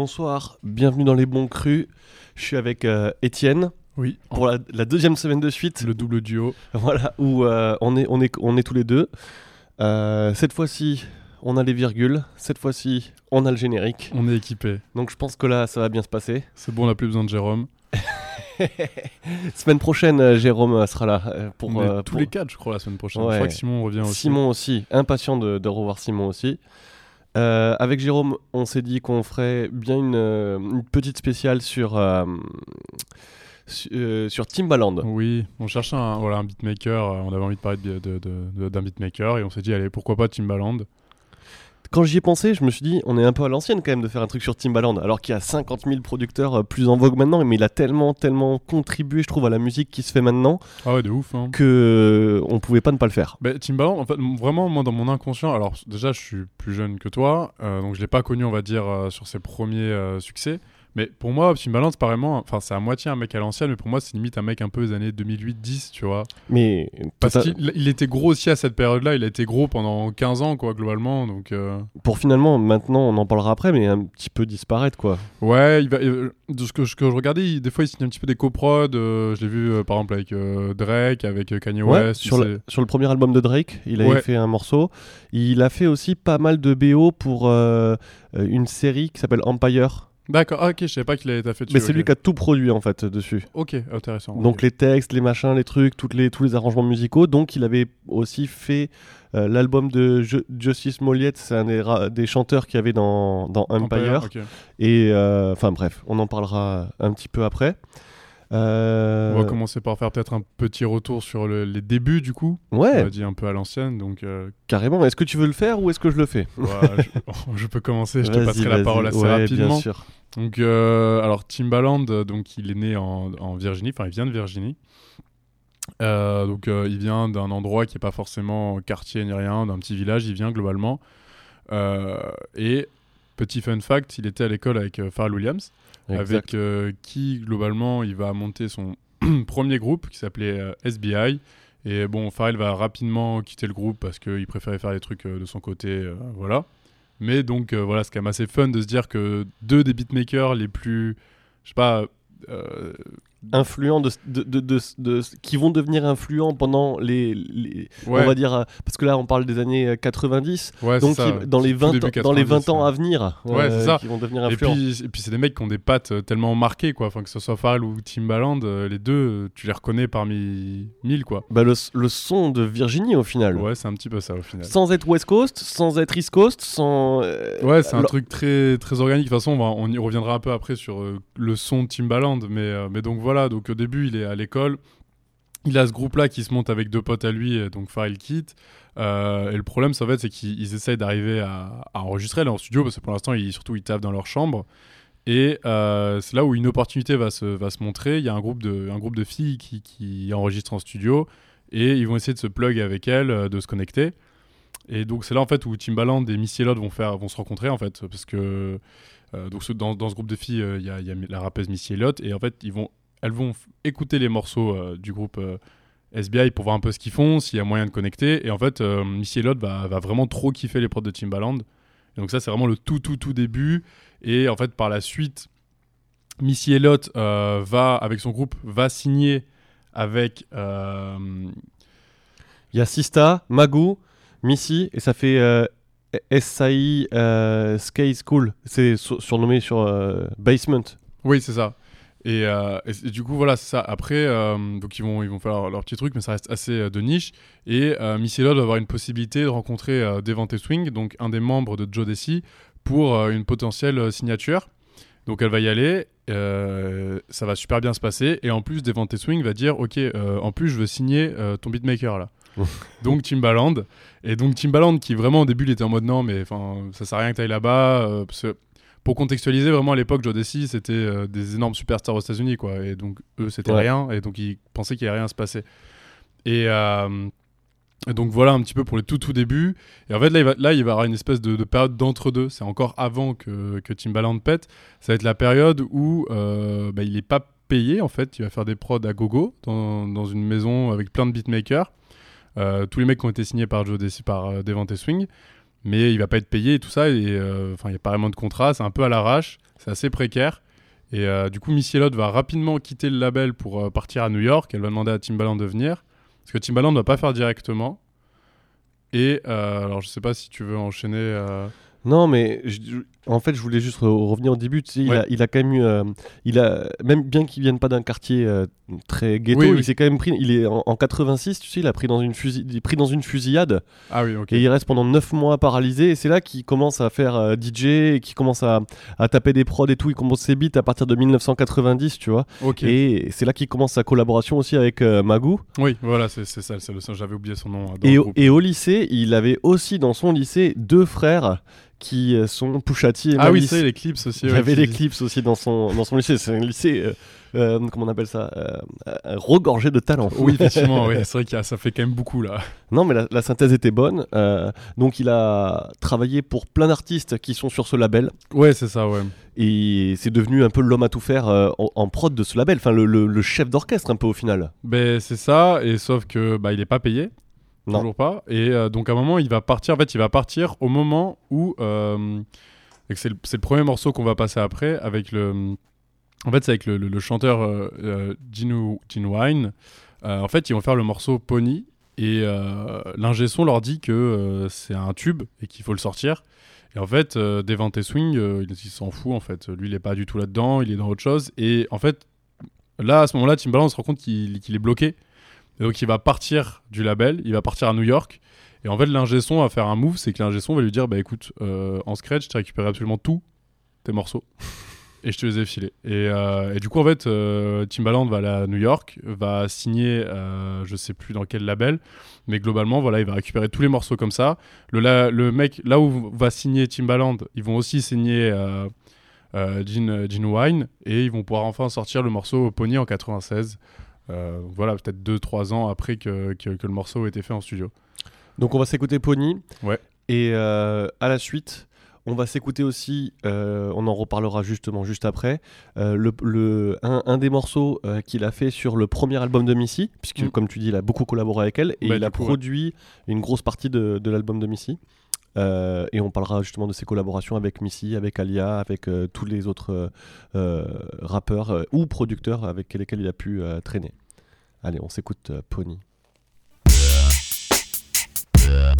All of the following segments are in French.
Bonsoir, bienvenue dans les bons crus. Je suis avec euh, Étienne Oui, pour la, la deuxième semaine de suite. le double duo. Voilà, où euh, on, est, on, est, on est tous les deux. Euh, cette fois-ci, on a les virgules. Cette fois-ci, on a le générique. On est équipé. Donc je pense que là, ça va bien se passer. C'est bon, on n'a plus besoin de Jérôme. Semaine prochaine, euh, Jérôme sera là pour, on est euh, tous pour- les quatre, je crois, la semaine prochaine. Ouais. Je crois que Simon revient aussi. Simon aussi, impatient de, de revoir Simon aussi. Euh, avec Jérôme, on s'est dit qu'on ferait bien une, euh, petite spéciale sur, euh, euh, sur Timbaland. Oui, on cherchait un, voilà, un beatmaker. On avait envie de parler de- de- d'un beatmaker et on s'est dit, allez, pourquoi pas Timbaland? Quand j'y ai pensé, je me suis dit, on est un peu à l'ancienne quand même de faire un truc sur Timbaland, alors qu'il y a 50 000 producteurs euh, plus en vogue maintenant, mais il a tellement, tellement contribué, je trouve, à la musique qui se fait maintenant, Ah ouais, de ouf. Hein. que euh, on pouvait pas ne pas le faire. Bah, Timbaland, en fait, vraiment, moi, dans mon inconscient, alors déjà, je suis plus jeune que toi, euh, donc je l'ai pas connu, on va dire, euh, sur ses premiers succès. Mais pour moi, Timbaland, c'est pas vraiment, enfin, c'est à moitié un mec à l'ancienne, mais pour moi, c'est limite un mec un peu des années 2008-10, tu vois. Mais Parce qu'il il était gros aussi à cette période-là, il a été gros pendant 15 ans, quoi, globalement, donc. euh, pour finalement, maintenant, on en parlera après, mais un petit peu disparaître, quoi. Ouais, il va, euh, de ce que, ce que je regardais, il- des fois il signe un petit peu des coprods. euh, je l'ai vu euh, par exemple avec Drake, avec Kanye Ouais, West. sur, le, sur le premier album de Drake, il avait Ouais. fait un morceau. Il a fait aussi pas mal de BO pour une série qui s'appelle Empire. D'accord, ah, ok, je savais pas qu'il avait été fait dessus. Mais c'est lui qui a tout produit en fait dessus. Ok, intéressant. Donc les textes, les machins, les trucs, toutes les, tous les arrangements musicaux. Donc il avait aussi fait euh, l'album de Ju- Justice Smollett, c'est un des, des chanteurs qu'il y avait dans, dans Empire. Et euh, enfin bref, on en parlera un petit peu après. Euh, On va commencer par faire peut-être un petit retour sur le- les débuts du coup. On Ouais, a dit un peu à l'ancienne, donc euh, carrément. Est-ce que tu veux le faire ou est-ce que je le fais? Voilà, je, je peux commencer. Je te passerai la parole assez Ouais, rapidement. Bien sûr. Donc, euh, alors Timbaland, donc il est né en, en Virginie, enfin il vient de Virginie. Donc il vient d'un endroit qui est pas forcément quartier ni rien, d'un petit village. Il vient globalement. Et petit fun fact, il était à l'école avec Pharrell Williams, Avec euh, qui globalement il va monter son premier groupe qui s'appelait euh, SBI. Et bon, Pharrell va rapidement quitter le groupe parce qu'il préférait faire des trucs euh, de son côté, voilà. Mais donc voilà, c'est quand même assez fun de se dire que deux des beatmakers les plus, je sais pas, influents de, de, de, de- de- qui vont devenir influents pendant les, les- ouais, on va dire euh, parce que là on parle des années euh, 90 ouais, c'est donc ça, qui- dans les tout 20 début ans, dans les 20 ans 90, à venir euh, Ouais, ça. qui vont devenir Et influents puis, et puis c'est des mecs qui ont des pattes euh, tellement marquées, quoi. Enfin, que ce soit Pharrell ou Timbaland, euh, les deux, euh, tu les reconnais parmi mille, quoi. Bah, le, le son de Virginie au final Ouais, c'est un petit peu ça au final. sans être West Coast sans être East Coast sans euh, Ouais, c'est un truc très, très organique. De toute façon, on, va- on y reviendra un peu après sur euh, le son de Timbaland. Mais, euh, mais donc voilà, donc au début, il est à l'école. Il a ce groupe-là qui se monte avec deux potes à lui, donc Pharrell quitte. Euh, et le problème, ça, en fait, c'est qu'ils ils essayent d'arriver à, enregistrer là en studio, parce que pour l'instant, ils, surtout, ils taffent dans leur chambre. Et euh, c'est là où une opportunité va se, va se montrer. Il y a un groupe de, un groupe de filles qui, qui enregistrent en studio, et ils vont essayer de se plug avec elles, euh, de se connecter. Et donc c'est là en fait où Timbaland et Missy Elliott vont vont se rencontrer en fait parce que euh, donc dans, dans ce groupe de filles euh, il y, a, il y a la rappeuse Missy Elliott et en fait ils vont elles vont écouter les morceaux euh, du groupe euh, SBI pour voir un peu ce qu'ils font s'il y a moyen de connecter. Et en fait euh, Missy Elliott va, va vraiment trop kiffer les prods de Timbaland. Et donc ça c'est vraiment le tout tout tout début. Et en fait par la suite Missy Elliott va avec son groupe va signer avec il y a Sista Magoo Missy et ça fait euh, SAI euh, Sky School. C'est sur- surnommé sur euh, Basement. Oui, c'est ça. Et, euh, et du coup, voilà, c'est ça. Après, euh, donc ils vont, ils vont faire leur, leur petit truc, mais ça reste assez euh, de niche. Et Missy Elliott va avoir une possibilité de rencontrer Devante Swing, donc un des membres de Joe Desi, pour une potentielle signature. Donc elle va y aller, ça va super bien se passer. Et en plus, Devante Swing va dire, ok, en plus, je veux signer ton beatmaker là. donc Timbaland. Et donc Timbaland, qui vraiment au début, il était en mode non, mais ça sert à rien que tu ailles là-bas. parce que pour contextualiser vraiment à l'époque Joe Desi c'était euh, des énormes superstars aux États-Unis quoi. Et donc eux c'était Ouais. rien et donc ils pensaient qu'il allait rien se passer. Et, euh, et donc voilà un petit peu pour les tout tout débuts. Et en fait là il va, là, il va y avoir une espèce de, de période d'entre-deux. C'est encore avant que, que Timbaland pète. Ça va être la période où euh, bah, il est pas payé en fait. Il va faire des prods à gogo dans, dans une maison avec plein de beatmakers. Tous les mecs qui ont été signés par Joe Desi par Devante Swing mais il va pas être payé et tout ça. Et euh, enfin, il n'y a pas vraiment de contrat, c'est un peu à l'arrache, c'est assez précaire. Et euh, du coup, Missy va rapidement quitter le label pour euh, partir à New York. Elle va demander à Timbaland de venir. Parce que Timbaland ne va pas faire directement. Et alors, je sais pas si tu veux enchaîner. Non, mais en fait, je voulais juste re- revenir au début. Tu sais, il, a, il a quand même eu, euh, il a même bien qu'il vienne pas d'un quartier euh, très ghetto, Oui, il oui. s'est quand même pris. Il est en, en 86, tu sais, il a pris dans une fusi- il est pris dans une fusillade Ah oui, ok. et il reste pendant 9 mois paralysé. Et c'est là qu'il commence à faire euh, DJ et qu'il commence à, à taper des prods et tout. Il commence ses beats à partir de 1990, tu vois. Ok. Et c'est là qu'il commence sa collaboration aussi avec Magoo. Oui, voilà, c'est c'est ça, c'est le j'avais oublié son nom. dans Et au, groupe. et au lycée, il avait aussi dans son lycée deux frères qui sont Pusha Et Ah oui, c'est les clips aussi. Il y avait clips aussi dans son, dans son lycée. C'est un lycée, euh, euh, comment on appelle ça euh, euh, Regorgé de talent. Oui, effectivement, c'est vrai que ça fait quand même beaucoup là. Non, mais la, la synthèse était bonne. euh, donc, il a travaillé pour plein d'artistes qui sont sur ce label. Ouais, c'est ça, ouais. Et c'est devenu un peu l'homme à tout faire en, en prod de ce label. Enfin, le, le- le chef d'orchestre, un peu au final. Ben c'est ça, et sauf que bah il est pas payé, Non. toujours pas. Et donc à un moment il va partir. En fait, il va partir au moment où c'est le, premier morceau qu'on va passer après avec le. En fait, c'est avec le, chanteur euh, euh, Wine. Euh, en fait, ils vont faire le morceau Pony et euh, l'ingé son leur dit que c'est un tube et qu'il faut le sortir. Et en fait, Devante Swing, il, s'en fout en fait. Lui, il est pas du tout là-dedans, il est dans autre chose. Et en fait, là, à ce moment-là, Timbaland se rend compte qu'il est bloqué. Donc, il va partir du label, il va partir à New York. Et en fait, l'ingé son va faire un move, c'est que l'ingé son va lui dire Bah écoute, euh, en scratch, tu récupéré absolument tous tes morceaux. Et je te les ai filés. Et, euh, et du coup, en fait, euh, Timbaland va aller à New York, va signer, euh, je sais plus dans quel label, mais globalement, voilà, il va récupérer tous les morceaux comme ça. Le, la- le mec, là où va signer Timbaland, ils vont aussi signer euh, Gene, Gene Wine, et ils vont pouvoir enfin sortir le morceau Pony en 96. Euh, voilà, peut-être 2-3 ans après que, que, que le morceau ait été fait en studio. Donc, on va s'écouter Pony. Ouais. Et euh, à la suite, on va s'écouter aussi, euh, on en reparlera justement juste après, euh, le, le- un, un des morceaux euh, qu'il a fait sur le premier album de Missy, puisque Mm. comme tu dis, il a beaucoup collaboré avec elle, et Bah, il a coup, ouais. produit une grosse partie de, de l'album de Missy. Et on parlera justement de ses collaborations avec Missy, avec Alia, avec tous les autres rappeurs ou producteurs avec lesquels il a pu traîner. Allez, on s'écoute Pony. Yeah.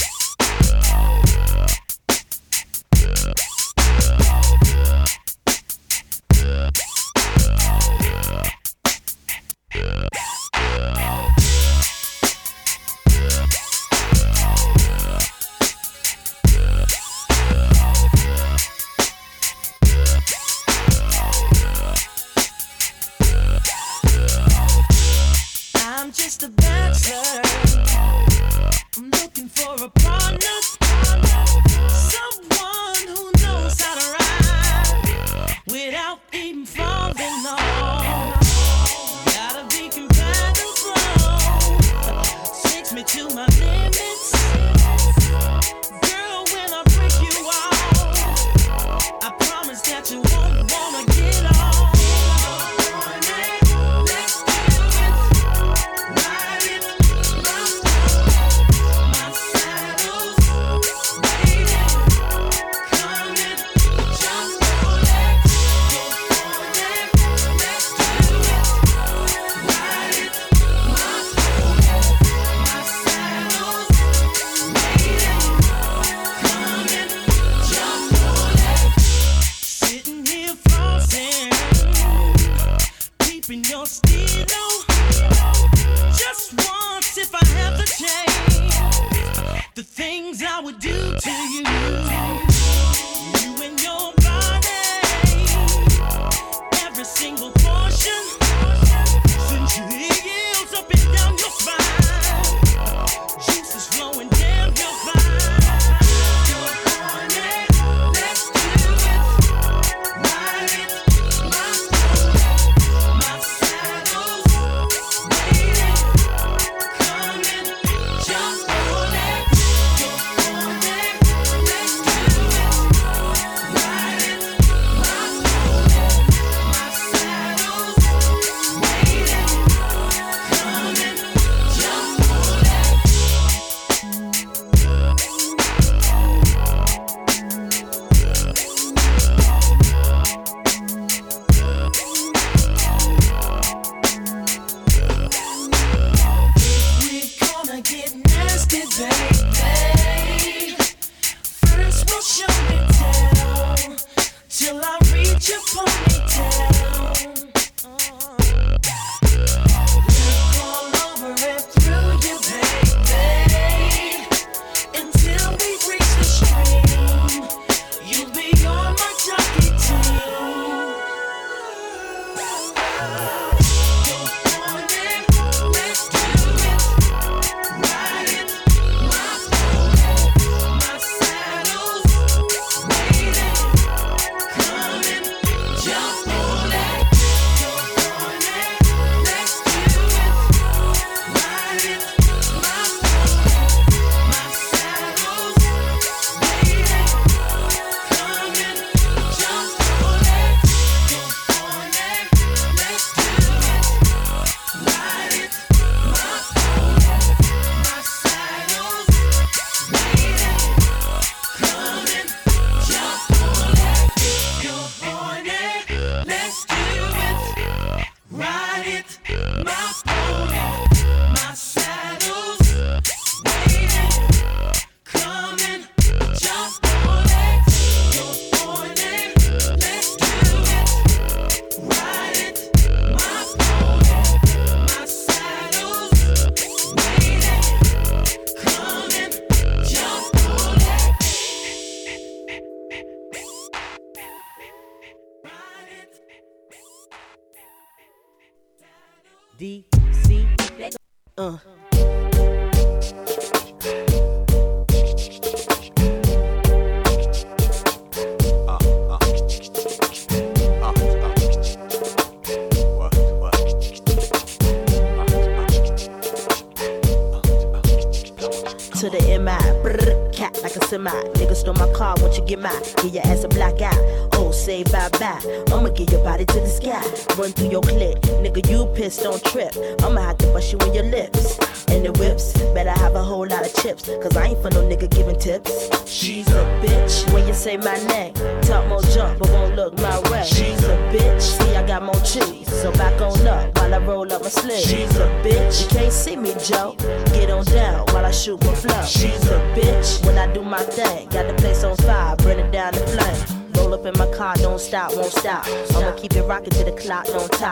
Keeping your stilo. Just once, if I have the chance, the things I would do to. You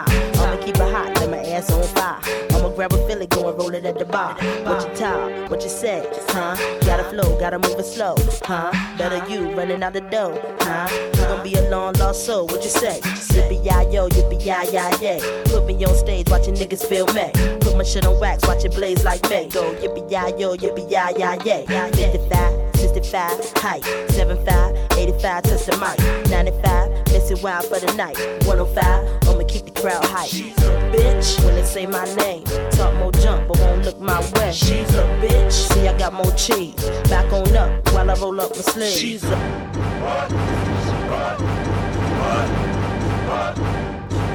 clock. I'ma keep it hot, let my ass on fire. I'ma grab a Philly, go and roll it at the bar. What you talk, what you say, huh? Gotta flow, gotta move it slow, huh? Better you running out the door, huh? You gon' be a long lost soul, what you say? Yippee yi yo, yippee yi yi yay. Put me on stage, watching niggas feel me. Put my shit on wax, watch it blaze like me. Go yippee yi yo, yippee yi yi yay. 55, 65, height, 75, 85, touch the mic. 95, miss it wild for the night. 105, I'ma keep the crowd hype. She's a bitch when they say my name. Talk more jump, but won't look my way. She's a bitch. See, I got more cheese. Back on up while I roll up my sleeves. She's a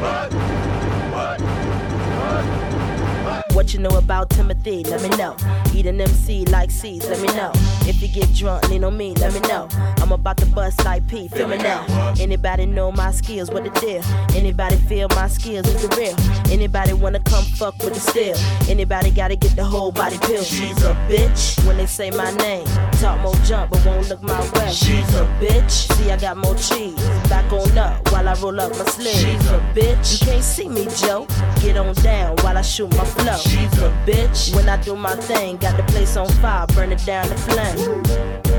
What you know about Timothy? Let me know. Eat an MC like C's, let me know. If you get drunk, lean on me, let me know. I'm about to bust like P, feel me now. Anybody know my skills, what the deal? Anybody feel my skills is the real? Anybody wanna come fuck with the steel? Anybody gotta get the whole body pill? She's a bitch when they say my name. Talk more jump, but won't look my way. She's a bitch. See, I got more cheese. Back on up while I roll up my sleeve. She's a bitch. You can't see me, Joe. Get on down while I shoot my flow. She's a bitch. When I do my thing, got the place on fire, burn it down to flame.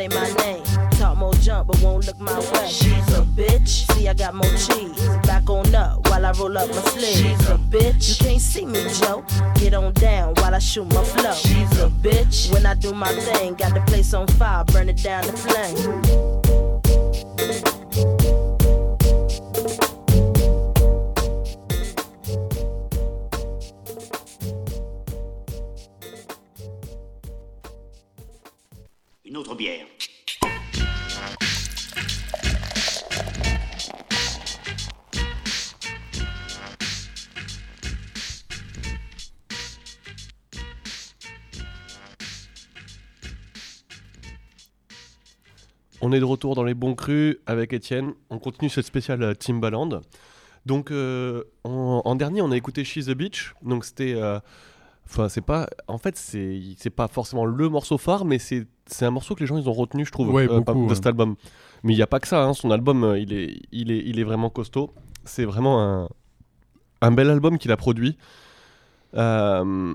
Say my name. Talk more jump, but won't look my way. She's a bitch. See, I got more cheese. Back on up while I roll up my sleeves. She's a bitch. You can't see me, Joe. Get on down while I shoot my flow. She's a bitch. When I do my thing, got the place on fire, burn it down to flame. On est de retour dans les bons crus avec Étienne. On continue cette spéciale euh, Timbaland. Donc euh, en, en dernier, on a écouté She's a Beach. Donc c'était, euh, enfin c'est pas, en fait c'est, c'est pas forcément le morceau phare, mais c'est, c'est un morceau que les gens ils ont retenu, je trouve, Ouais, euh, beaucoup, de ouais. cet album. Mais il n'y a pas que ça. hein. Son album, il est, il est, il est vraiment costaud. C'est vraiment un, un bel album qu'il a produit. Euh,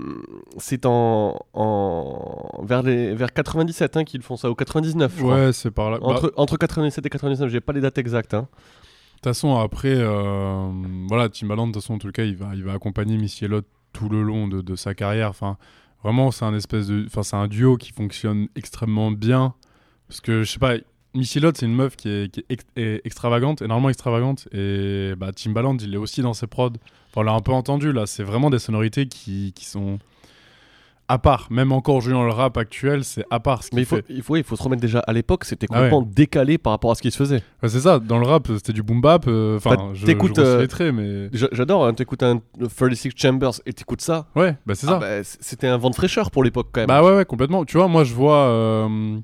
c'est en, en vers les vers 97 hein, qu'ils font ça ou 99 je crois. Ouais, c'est par là. Bah, Entre, entre 97 et 99, j'ai pas les dates exactes. hein. De toute façon, après, euh, voilà, Timbaland, de toute façon, en tout cas, il va, il va accompagner Missy Elliott tout le long de, de sa carrière. Enfin, vraiment, c'est un espèce de, enfin, c'est un duo qui fonctionne extrêmement bien. Parce que, je sais pas, Missy Elliott, c'est une meuf qui est, qui est extravagante, énormément extravagante. Et bah, Timbaland, il est aussi dans ses prods. On l'a un peu entendu là. C'est vraiment des sonorités qui, qui sont à part. Même encore dans le rap actuel, c'est à part. Ce Mais il faut, fait. il, faut, il faut se remettre déjà à l'époque, c'était Ah ouais. complètement décalé par rapport à ce qui se faisait. Ouais, c'est ça. Dans le rap, c'était du boom bap. euh, Enfin, Bah, je, je euh, les traits, mais J'a- J'adore, hein, t'écoutes un 36 Chambers et t'écoutes ça. ouais, bah c'est Ah ça. bah, c'était un vent de fraîcheur pour l'époque quand même. Bah ouais, ouais, complètement. Tu vois, moi, je vois euh,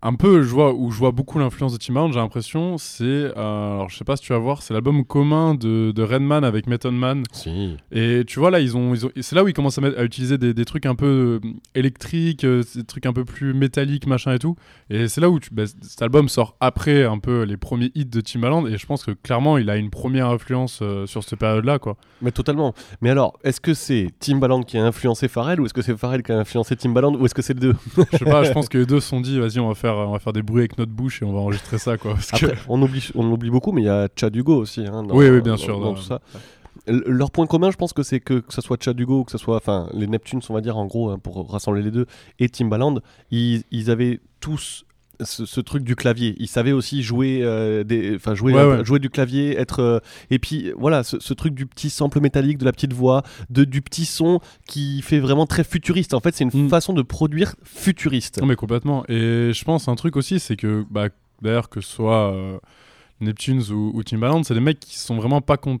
un peu, je vois où je vois beaucoup l'influence de Timbaland. J'ai l'impression, c'est, euh, alors je sais pas si tu vas voir, c'est l'album commun de, de Redman avec Method Man. si. Et tu vois là, ils ont, ils ont c'est là où ils commencent à, utiliser des, des trucs un peu euh, électriques, euh, des trucs un peu plus métalliques, machin et tout. Et c'est là où tu, bah, cet album sort après un peu les premiers hits de Timbaland. Et je pense que clairement, il a une première influence euh, sur cette période-là, quoi. Mais totalement. Mais alors, est-ce que c'est Timbaland qui a influencé Pharrell ou est-ce que c'est Pharrell qui a influencé Timbaland ou est-ce que c'est les deux? Je sais pas, je pense que les deux sont dit, vas-y, on va faire, on va faire des bruits avec notre bouche et on va enregistrer ça, quoi. Parce que- Après, on oublie, on oublie beaucoup, mais il y a Chad Hugo aussi. hein, dans- Oui, oui, bien dans- sûr, Dans, dans- tout ça. L- Leur point commun, je pense que c'est que que ce soit Chad Hugo, que ce soit, enfin, les Neptunes, on va dire en gros, hein, pour rassembler les deux, et Timbaland, ils, ils avaient tous ce, ce truc du clavier. Ils savaient aussi jouer, euh, des, enfin, jouer, Ouais, un- ouais. jouer du clavier, être, euh, et puis voilà, ce, ce truc du petit sample métallique, de la petite voix, de du petit son qui fait vraiment très futuriste. En fait, c'est une Mm. façon de produire futuriste. Non mais complètement. Et je pense un truc aussi, c'est que bah, d'ailleurs que ce soit euh, Neptunes ou, ou Timbaland, c'est des mecs qui sont vraiment pas con-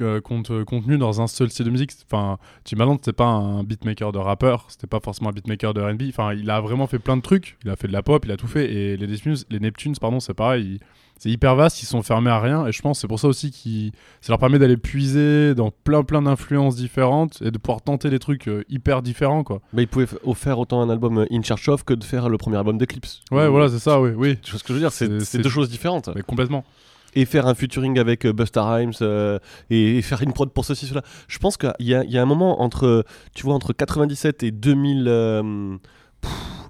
euh, cont- euh, contenus dans un seul style de musique. Enfin, Timbaland c'était pas un beatmaker de rappeur, c'était pas forcément un beatmaker de R&B. Enfin, il a vraiment fait plein de trucs. Il a fait de la pop, il a tout fait. Et les Neptunes, les Neptunes pardon, c'est pareil. c'est hyper vaste, ils sont fermés à rien. Et je pense que c'est pour ça aussi qui ça leur permet d'aller puiser dans plein plein d'influences différentes et de pouvoir tenter des trucs euh, hyper différents quoi. Mais ils pouvaient faire autant un album In Charge Of que de faire le premier album d'Eclipse. Ouais, voilà, c'est ça, oui, oui. Tu vois ce que je veux dire? C'est- deux choses différentes. Mais complètement. Et faire un featuring avec euh, Busta Rhymes euh, et, faire une prod pour ceci, cela. Je pense qu'il y, y a un moment entre, tu vois, entre 97 et 2000. euh,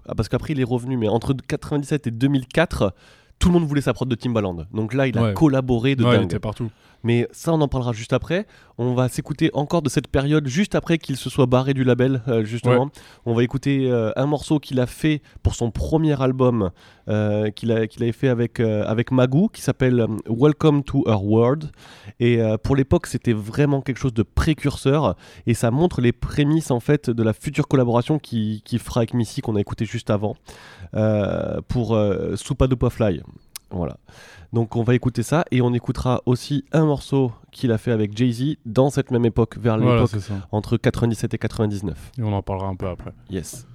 ah, parce qu'après il est revenu, mais entre 97 et 2004. Tout le monde voulait sa prod de Timbaland. Donc là, il a Ouais. collaboré de Ouais, il dingue. était partout. Mais ça, on en parlera juste après. On va s'écouter encore de cette période, juste après qu'il se soit barré du label, euh, justement. On va écouter euh, un morceau qu'il a fait pour son premier album, euh, qu'il a- qu'il avait fait avec, euh, avec Magoo, qui s'appelle Welcome to Her World. Et pour l'époque, c'était vraiment quelque chose de précurseur. Et ça montre les prémices, en fait, de la future collaboration qu'il fera avec Missy, qu'on a écouté juste avant, pour Soupa de Fly. Voilà. Donc on va écouter ça et on écoutera aussi un morceau qu'il a fait avec Jay-Z dans cette même époque, vers Voilà, l'époque ça. entre 97 et 99. Et on en parlera un peu après. Yes.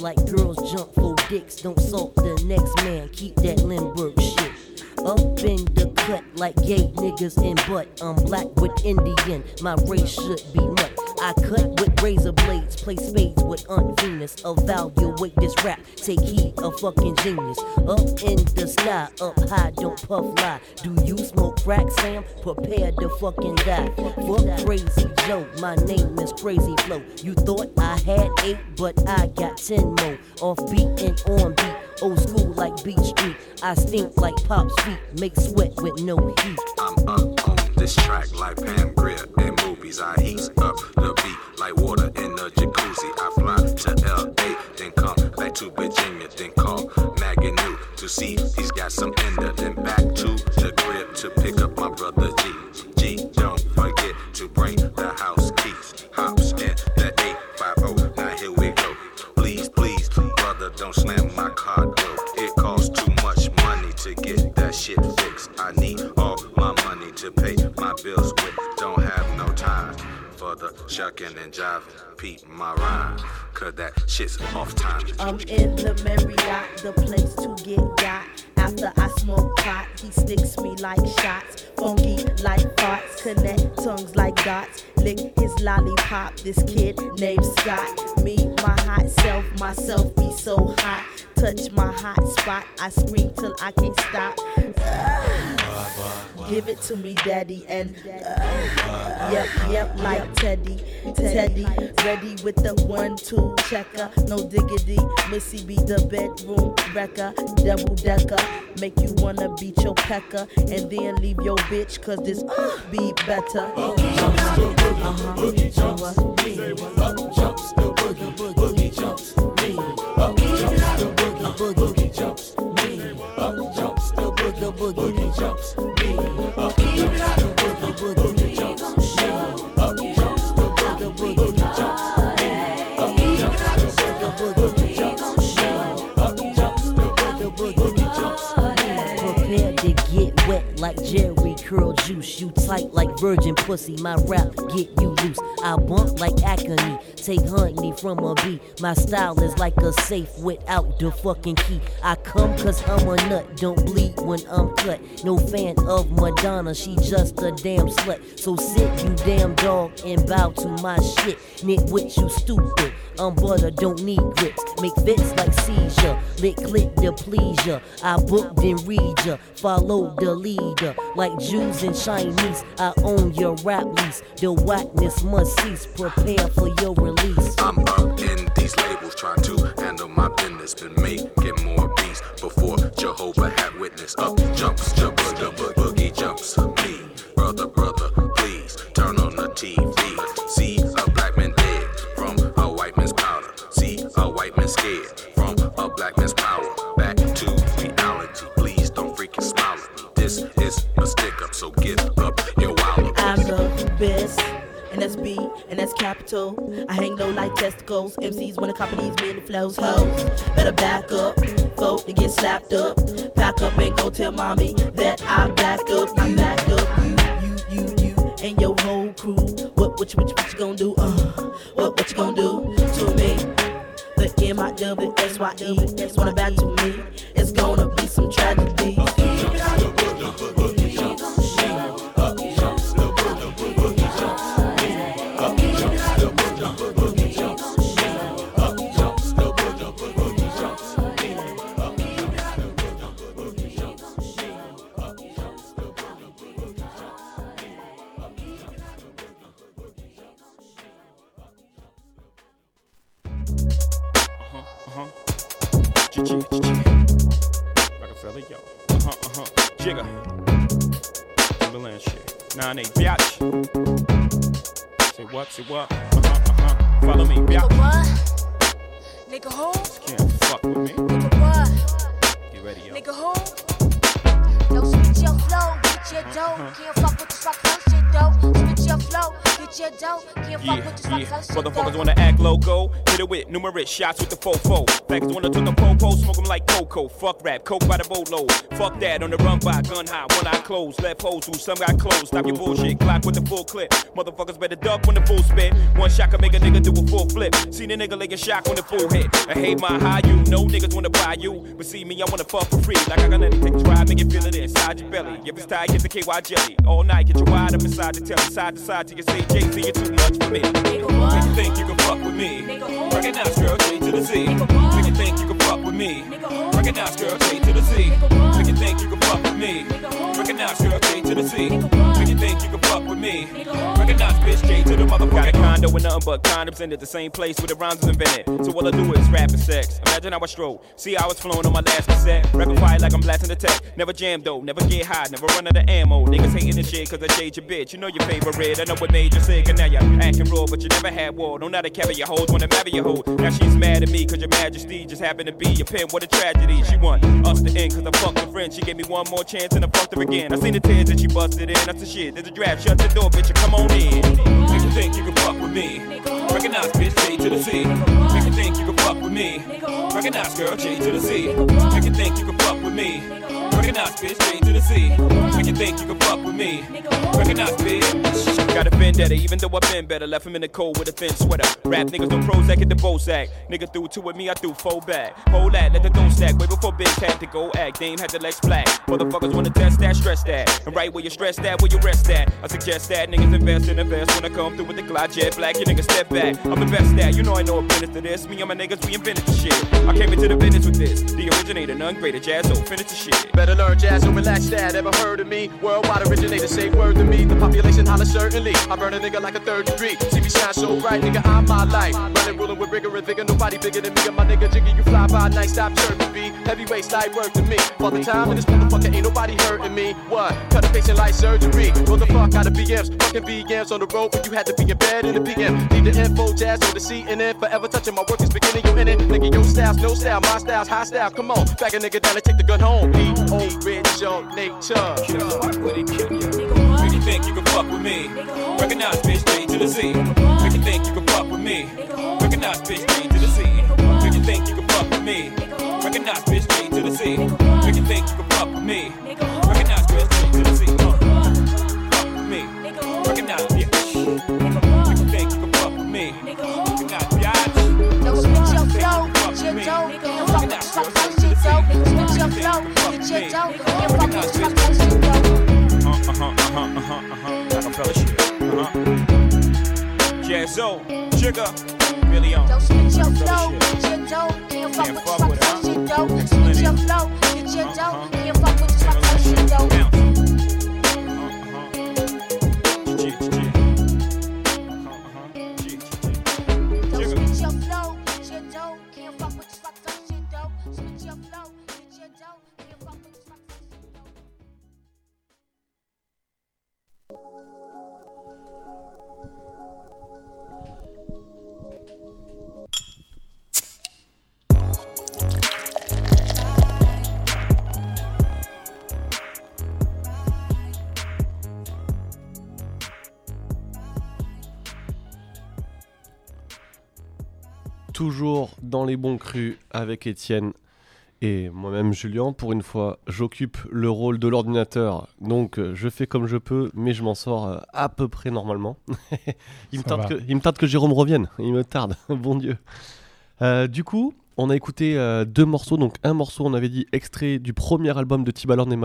Like girls jump for dicks. Don't salt the next man, keep that Limburg shit. Up in the cut like gay niggas in butt. I'm black with Indian, my race should be nut. I cut with razor blades, play spades with Aunt Venus. Evaluate this rap, take heed, a fucking genius. Up in the sky, up high, don't puff lie. Do you smoke crack, Sam? Prepare to fucking die. Fuck Crazy Joe, my name is Crazy Flow. You thought I had eight, but I got ten more. Off beat and on beat, old school like Beach Street. I stink like Pop's feet, make sweat with no heat. I'm up on this track like Pam Grier I heat up the beat like water in a jacuzzi. I fly to LA, then come back to Virginia, then call Maggie New to see he's got some there. Then back to the crib to pick up my brother My rhyme, cause that shit's off time. I'm in the Marriott, the place to get got. After I smoke pot, he sticks me like shots. Funky like farts, connect tongues like dots. Lick his lollipop, this kid named Scott. Me, my hot self, myself be so hot. Touch my hot spot, I scream till I can't stop. Give it to me, daddy, and uh, yep, yep, like Teddy, Teddy, ready with the one, two checker, no diggity. Missy be the bedroom wrecker, double decker, make you wanna beat your pecker, and then leave your bitch, cause this uh, be better. Prepared tight like virgin pussy. My rap get you loose. I bump like acne. Take honey from a bee. My style is like a safe without the fucking key. I come cause I'm a nut. Don't bleed I'm cut. No fan of Madonna. She just a damn slut. So sit you damn dog and bow to my shit. Nitwit, you stupid. I'm butter, don't need grips. Make fits like seizure. Lick click the pleasure. I booked and read ya. Follow the leader. Like Jews and Chinese. I own your rap lease. The whackness must cease. Prepare for your release. I'm up in these labels, trying to my business. Been making more beats before Jehovah had witness. Up jumps, jump, boogie, boogie jumps. Me, brother, brother, please turn on the TV. See a black man dead from a white man's powder. See a white man scared from a black man's power. Back to reality, please don't freaking smile at me. This is a stick up, so get up your wallet. I'm the best. And that's B, and that's capital. I hang low like testicles. MCs wanna copy these many flows. Hoes, better back up. Folk to get slapped up. Pack up and go tell mommy that I'm back up. I'm back up. You, you, you, you, and your whole crew. What, what, you, what, you, what you gonna do? Uh, what, what you gonna do to me? The M I W S Y E. Wanna back to me? It's gonna be some tragedy. Rockefeller, yo. Uh huh, uh huh. Jigger. Timberland shit. 9 8, biatch. Say what, say what? Uh huh, uh huh. Follow me, Nigga biatch. what? Nigga who? Can't fuck with me. Nigga what? Get ready, yo. Nigga who? Don't switch your flow, get your dough. Can't fuck with this rock shit though. Switch your flow, get your dough. Can't Yeah, fuck with this yeah. rock shit Motherfuckers though. wanna act loco. Hit it with numerous shots with the fofo. Fags wanna took the popo, smoke 'em like cocoa. Fuck rap, coke by the boatload. Fuck that, on the run by gun high, one eye closed. Left hoes who some got closed. Stop your bullshit, clock with the full clip. Motherfuckers better duck when the full spit. One shot can make a nigga do a full flip. Seen a nigga like a shock when the full hit. I hate my high you, no niggas wanna buy you. But see me, I wanna fuck for free. Like I got anything to try, make it feel it inside your belly. If it's tight, get the KY jelly. All night, get you wide up inside the telly. Side to side till you say Jay Z, you're too much for me. Nigga what? You think you can fuck with me. Nigga? Recognize girl, J to the Z. Make you think you can fuck with me. Recognize girl, J to the Z. Make you think you can fuck with me. Recognize girl, J to the what? Make you think you can fuck with me. Recognize bitch J to the motherfucker. Got a condo with nothing but condoms in it, the same place where the rhymes was invented. So all I do is rap and sex. Imagine how I stroll. See how I was flowing on my last cassette. Rapping quiet like I'm blasting the tech. Never jam though, never get high, never run out of ammo. Niggas hating this shit cause I shade your bitch. You know your favorite. I know what made you sick and now you're acting raw, but you never had war. Don't know how to carry your hoes, wanna marry your hoe. Now she's mad at me cause your majesty just happened to be your pin. What a tragedy. She want us to end cause I fucked her friend. She gave me one more chance and I fucked her again. I seen the tears that she busted in. That's the shit. There's a draft. Shut the door, bitch, come on in. Make you think you can fuck with me. Recognize bitch J to the Z. Make you think you can fuck with me. Recognize girl J to the Z. Make you think you can fuck with me. Recognize bitch J to the Z. Make you think you can fuck with me. Recognize bitch. Got a vendetta, even though I've been better. Left him in the cold with a thin sweater. Rap niggas don't Prozac hit the Bozak. Nigga threw two with me, I threw four back. Hold that, let the dough stack. Way before Big had to go act. Dame had the legs black. Motherfuckers wanna test that, stress that. And right where you stress that, where you rest that. I suggest that niggas invest in invest when I come through with the Glide Jet Black. You niggas step back. I'm the best at, you know I know a business to this. Me and my niggas, we invented the shit. I came into the business with this. The originator, none greater. Jazz, so finish the shit. Better learn jazz or relax that. Ever heard of me? Worldwide originator, say word to me. The population holler certainly. I burn a nigga like a third degree. See me shine so bright, nigga, I'm my life. Running, ruling with rigor and vigor. Nobody bigger than me. And my nigga Jiggy, you fly by night, stop chirping me. Heavyweight light work to me. For the time in this motherfucker, ain't nobody hurting me. What? Cut a patient like surgery. Roll the fuck out of BMs. Fucking BMs on the road when you had to be in bed in the PM. Need the info, jazz on the CNN. Forever touching my work is beginning, you in it. Nigga, your style's no style, my style's high style. Come on, back a nigga down and take the gun home. Old rich on nature. With it, ya. Make you think you can fuck with me. Recognize bitch J to the Z. Make you think you can fuck with me. Recognize bitch J to the Z. Make you think you can fuck with me. Recognize bitch J to the Z. Make you think you can Jazzo, Jigga, Billy on. Don't shit your flow. Can't fuck with her. Toujours dans les bons crus avec Étienne et moi-même Julien. Pour une fois, j'occupe le rôle de l'ordinateur. Donc euh, je fais comme je peux, mais je m'en sors euh, à peu près normalement. il, me Ça tarde va. que, il me tarde que Jérôme revienne. Il me tarde, bon Dieu. Euh, du coup, on a écouté euh, deux morceaux. Donc un morceau, on avait dit extrait du premier album de Timbaland et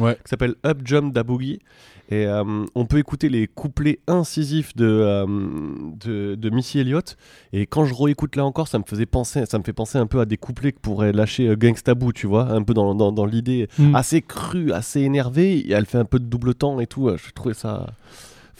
Ouais. qui s'appelle Up Jump Da Boogie. Et euh, on peut écouter les couplets incisifs de, euh, de, de Missy Elliott. Et quand je réécoute là encore, ça me faisait penser, ça me fait penser un peu à des couplets que pourrait lâcher Gangsta Boo, tu vois, un peu dans, dans, dans l'idée Mm. assez crue, assez énervée. Et elle fait un peu de double temps et tout. Je trouvais ça.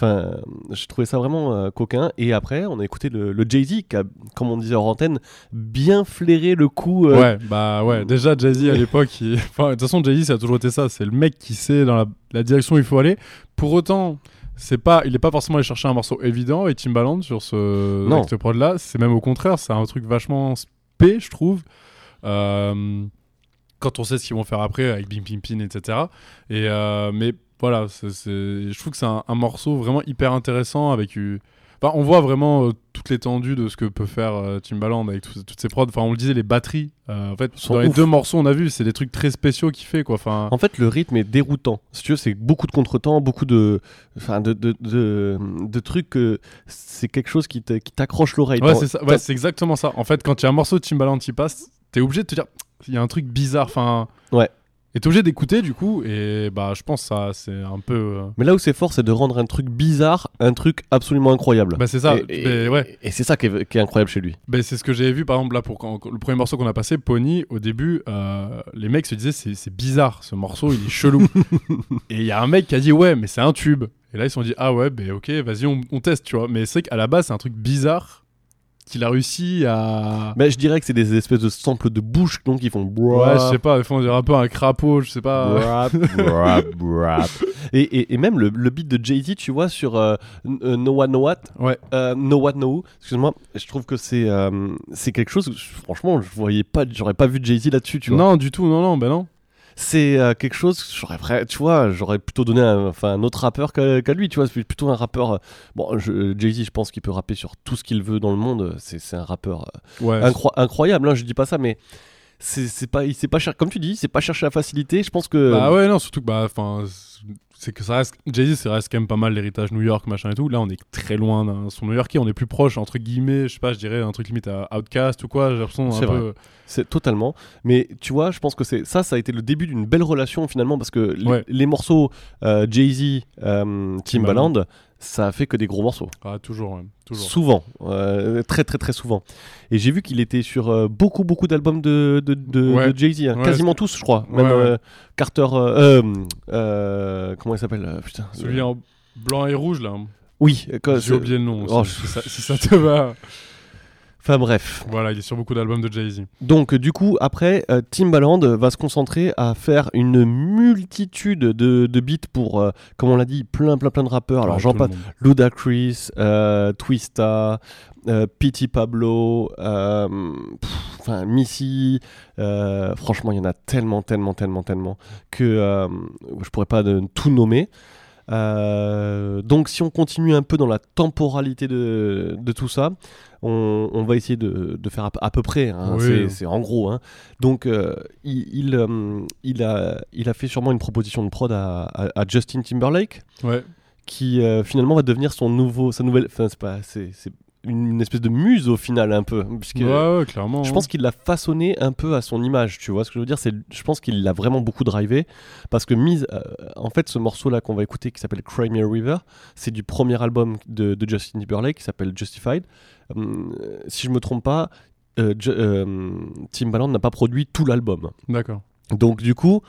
Enfin, je trouvais ça vraiment euh, coquin. Et après, on a écouté le, le Jay-Z qui a, comme on disait en antenne, bien flairé le coup. euh, Ouais, bah ouais. Déjà, Jay-Z à l'époque, il- enfin, de toute façon, Jay-Z, ça a toujours été ça. C'est le mec qui sait dans la, la direction où il faut aller. Pour autant, c'est pas, il est pas forcément allé chercher un morceau évident et Timbaland sur ce Non. prod là. C'est même au contraire, c'est un truc vachement spé, je trouve. Euh, quand on sait ce qu'ils vont faire après avec Bim Pim Pin, etc. Et euh, mais voilà, je trouve que c'est un, un morceau vraiment hyper intéressant avec Enfin, on voit vraiment euh, toute l'étendue de ce que peut faire euh, Timbaland avec tout- toutes ses prods. Enfin, on le disait, les batteries. euh, en fait, dans les deux morceaux, on a vu, c'est des trucs très spéciaux qu'il fait, quoi. Enfin, En fait, le rythme est déroutant. Si tu veux, c'est beaucoup de contretemps, beaucoup de, enfin, de, de, de, de trucs. que c'est quelque chose qui t'accroche l'oreille. c'est Ouais, c'est exactement ça. En fait, quand il y a un morceau de Timbaland qui passe, t'es obligé de te dire, il y a un truc bizarre. Enfin, Ouais. Et t'es obligé d'écouter, du coup. Et bah, je pense que ça, c'est un peu. euh, Mais là où c'est fort, c'est de rendre un truc bizarre un truc absolument incroyable. Bah, c'est ça. Et, Mais ouais. et c'est ça qui est, qui est incroyable chez lui. Ben, c'est ce que j'avais vu par exemple là pour quand, le premier morceau qu'on a passé, Pony, au début, euh, les mecs se disaient c'est, c'est bizarre, ce morceau il est chelou. et il y a un mec qui a dit ouais, mais c'est un tube. Et là ils se sont dit ah ouais, ben ok, vas-y, on, on teste, tu vois. Mais c'est vrai qu'à la base c'est un truc bizarre qu'il a réussi à. Mais je dirais que c'est des espèces de samples de bouche donc ils font. Ouais, je sais pas, des fois on dirait un peu un crapaud, je sais pas. Brap, brap, brap. Et, et, et même le, le beat de Jay-Z, tu vois, sur euh, N- euh, No What No What, Ouais. euh, No What No Who, excuse-moi, je trouve que c'est euh, c'est quelque chose, franchement, je voyais pas, j'aurais pas vu Jay-Z là-dessus, tu vois. Non, du tout, non, non, ben non. C'est euh, quelque chose, j'aurais, tu vois, j'aurais plutôt donné un, enfin, un autre rappeur qu'à, lui, tu vois, c'est plutôt un rappeur. euh, bon, je- Jay-Z, je pense qu'il peut rapper sur tout ce qu'il veut dans le monde, c'est, un rappeur euh, Ouais. incro- incroyable, hein, je dis pas ça, mais. C'est, pas, il s'est pas cher, comme tu dis, c'est pas chercher la facilité. Je pense que Bah ouais, non, surtout que bah, enfin, c'est que ça reste Jay-Z, ça reste quand même pas mal l'héritage New York, machin et tout. Là, on est très loin d'un son new-yorkais. On est plus proche, entre guillemets, je sais pas, je dirais un truc limite à Outcast ou quoi. J'ai l'impression C'est peu. C'est totalement. Mais tu vois, je pense que c'est ça, ça a été le début d'une belle relation finalement parce que les, Ouais. les morceaux euh, Jay-Z, euh, Timbaland, ça a fait que des gros morceaux. Ah, toujours, ouais, toujours. Souvent, euh, très très très souvent. Et j'ai vu qu'il était sur euh, beaucoup beaucoup d'albums de, de, de- Ouais. de Jay-Z, hein. Ouais, quasiment tous, je crois. Même ouais. euh, Carter, comment il s'appelle Putain. Celui en blanc et rouge, là. Oui. quand- J'ai oublié le nom. Oh, aussi, si, ça, si ça te va. Enfin bref. Voilà, il est sur beaucoup d'albums de Jay-Z. Donc du coup, après, euh, Timbaland va se concentrer à faire une multitude de, de beats pour, euh, comme on l'a dit, plein plein plein de rappeurs. Alors Ouais, j'en passe. Ludacris, euh, Twista, Pity Pablo, enfin Missy. franchement, il y en a tellement, tellement, tellement, tellement que je pourrais pas de, tout nommer. Euh, donc si on continue un peu dans la temporalité de, de tout ça, on, on va essayer de, de faire à, à peu près, hein, Oui. c'est- en gros. hein. Donc euh, il, il, euh, il a, il a fait sûrement une proposition de prod à, à- à Justin Timberlake Ouais. qui euh, finalement va devenir son nouveau, sa nouvelle, enfin c'est pas, c'est une espèce de muse au final un peu, puisque ouais, ouais, clairement. je hein. pense qu'il l'a façonné un peu à son image, tu vois ce que je veux dire C'est, je pense qu'il l'a vraiment beaucoup drivé parce que mise, euh, en fait, ce morceau-là qu'on va écouter qui s'appelle Cry Me a River, c'est du premier album de, de Justin Timberlake qui s'appelle Justified. Hum, si je me trompe pas, euh, euh, Timbaland n'a pas produit tout l'album. D'accord. Donc du coup,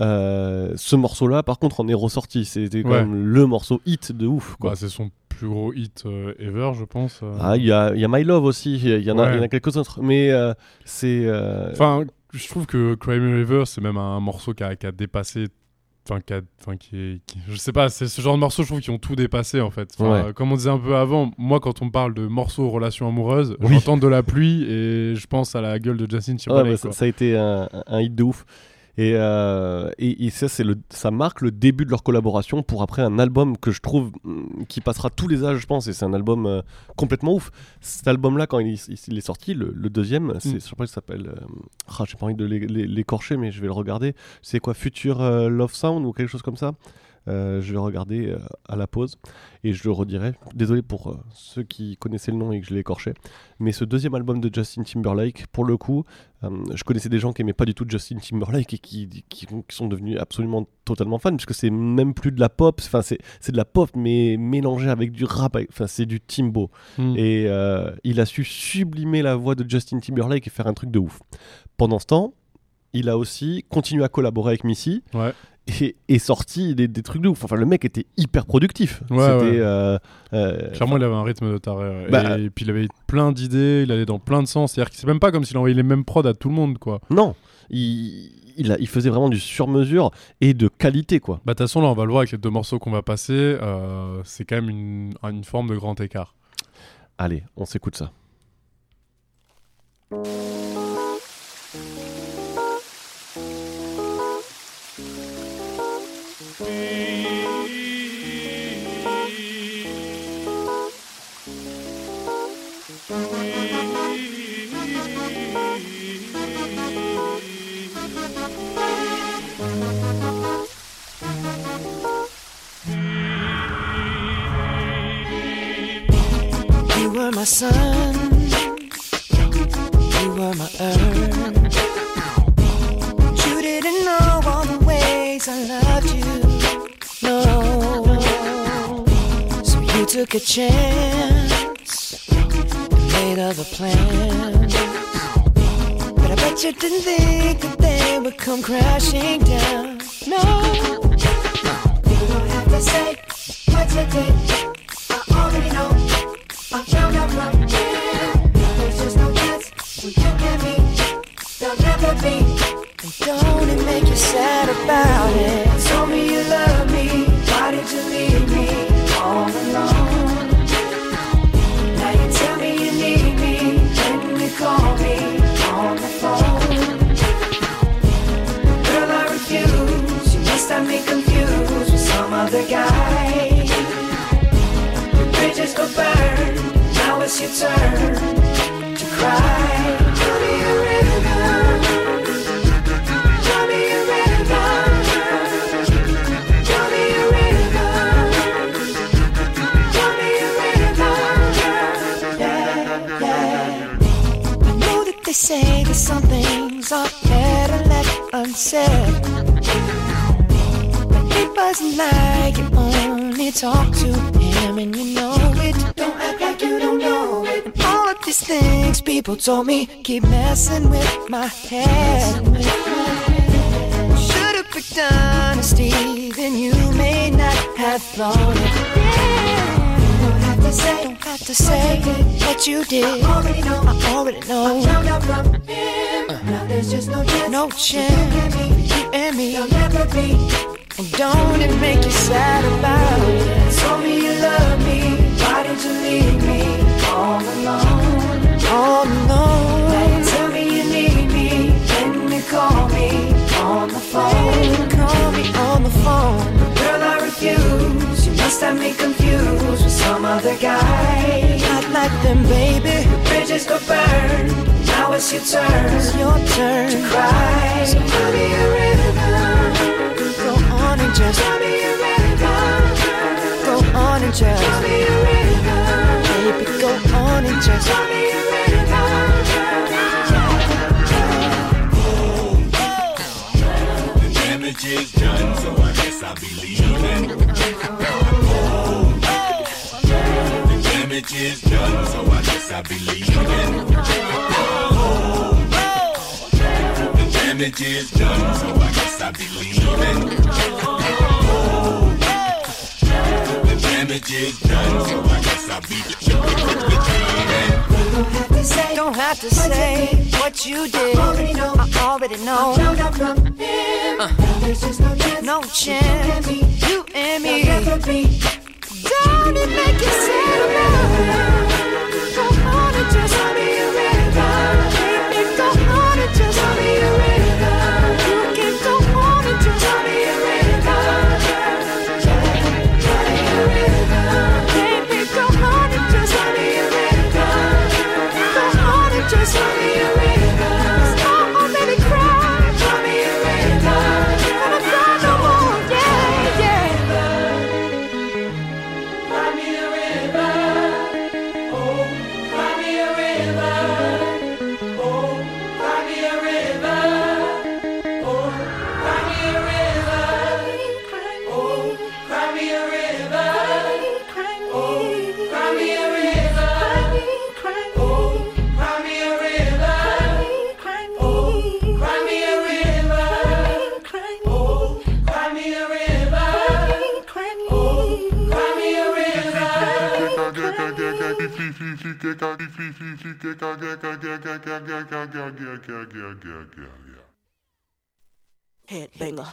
euh, ce morceau-là, par contre, en est ressorti. C'était quand Ouais. même le morceau hit de ouf. Quoi. Bah, c'est son plus gros hit euh, ever, je pense. euh. Ah, il y a, y a My Love aussi, il y, en a, Ouais. y en a quelques autres, mais euh, c'est. Enfin, je trouve que Cry Me a River, c'est même un morceau qui a, qui a dépassé. Enfin, qui a- enfin, qui est. qui- je sais pas, c'est ce genre de morceaux, je trouve, qui ont tout dépassé, en fait. Ouais. euh, Comme on disait un peu avant, moi, quand on parle de morceaux relations amoureuses, Oui. j'entends de la pluie et je pense à la gueule de Justin Ouais, Timberlake. bah, ça, a été un, un hit de ouf. Et, euh, et, et ça, c'est le, ça marque le début de leur collaboration pour après un album que je trouve mm, qui passera tous les âges, je pense. Et c'est un album euh, complètement ouf. Cet album-là, quand il, il est sorti, le, le deuxième, c'est, Mm. je sais pas, il s'appelle. euh, ah, j'ai pas envie de l'é- l'é- l'écorcher, mais je vais le regarder. C'est quoi, Future euh, Love Sound ou quelque chose comme ça? Euh, je vais regarder euh, à la pause et je le redirai. Désolé pour euh, ceux qui connaissaient le nom et que je l'ai écorché. Mais ce deuxième album de Justin Timberlake, pour le coup, je connaissais des gens qui aimaient pas du tout Justin Timberlake et qui, qui, qui sont devenus absolument totalement fans, puisque c'est même plus de la pop, enfin c'est, de la pop mais mélangée avec du rap, enfin c'est du Timbo. Hmm. Et il a su sublimer la voix de Justin Timberlake et faire un truc de ouf. Pendant ce temps, il a aussi continué à collaborer avec Missy Ouais. et, et sorti des, des trucs de ouf. Enfin, le mec était hyper productif. Ouais, C'était. ouais. euh, euh, Clairement, il avait un rythme de taré. Bah, et, puis, il avait plein d'idées, il allait dans plein de sens. C'est-à-dire que c'est même pas comme s'il envoyait les mêmes prods à tout le monde, quoi. Non, il, il, a- il faisait vraiment du sur-mesure et de qualité, quoi. Bah, de toute façon, là, on va le voir avec les deux morceaux qu'on va passer. euh, c'est quand même une, une forme de grand écart. Allez, on s'écoute ça. My sun, you were my earth. You didn't know all the ways I loved you, no. So you took a chance made other plans. But I bet you didn't think that they would come crashing down, no. You don't have to say what you did. Don't it make you sad about it? Told me you love me. Why did you leave me all alone? Now you tell me you need me. You call me on the phone. Girl, I refuse. You must have me confused with some other guy. You your turn to cry. Me a me a me a me a. Yeah, yeah. I know that they say that some things are better left unsaid. But he doesn't like you only talk to him, and you know it. Don't act these things people told me keep messing with my head. Should've picked honesty, then you may not have thought it. Don't have to say, don't have to say what you did. I already know. I already know. found out from him. Uh-huh. Now there's just no chance. No chance. You and me. There'll never be. And don't it make you sad about it? Told me you love me. Why did you leave me all alone? Oh, All alone. Tell me you need me. Can you call me on the phone? Call me on the phone. Girl, I refuse. You must have me confused with some other guy. Not like them, baby. The bridges were burned. Now it's your turn. It's your turn to cry. So tell me a rhythm. Go on and just tell me a rhythm. Go on and just tell me a rhythm. Is done, so I guess I'll be leaving. The damage is done, so I guess I'll be leaving. The damage is done, so I guess I'll be leaving. The damage is done, so I guess I'll be leaving. Don't have to say what you did. I already know. I already know. Uh, no chance. You and me. you and me, Don't it make you sad Go on and just Headbanger.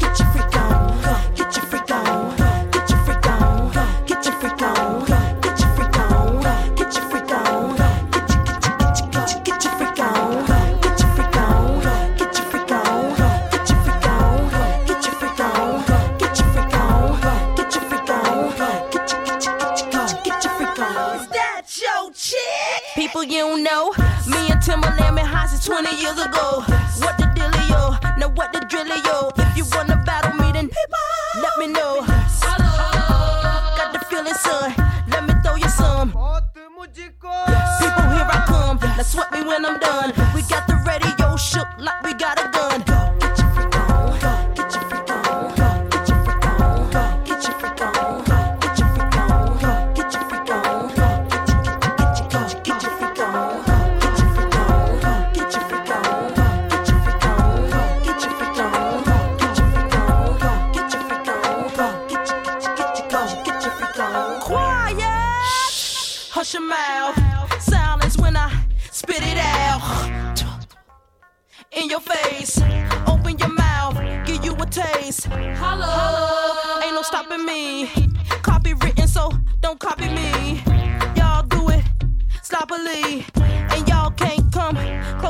20 years ago.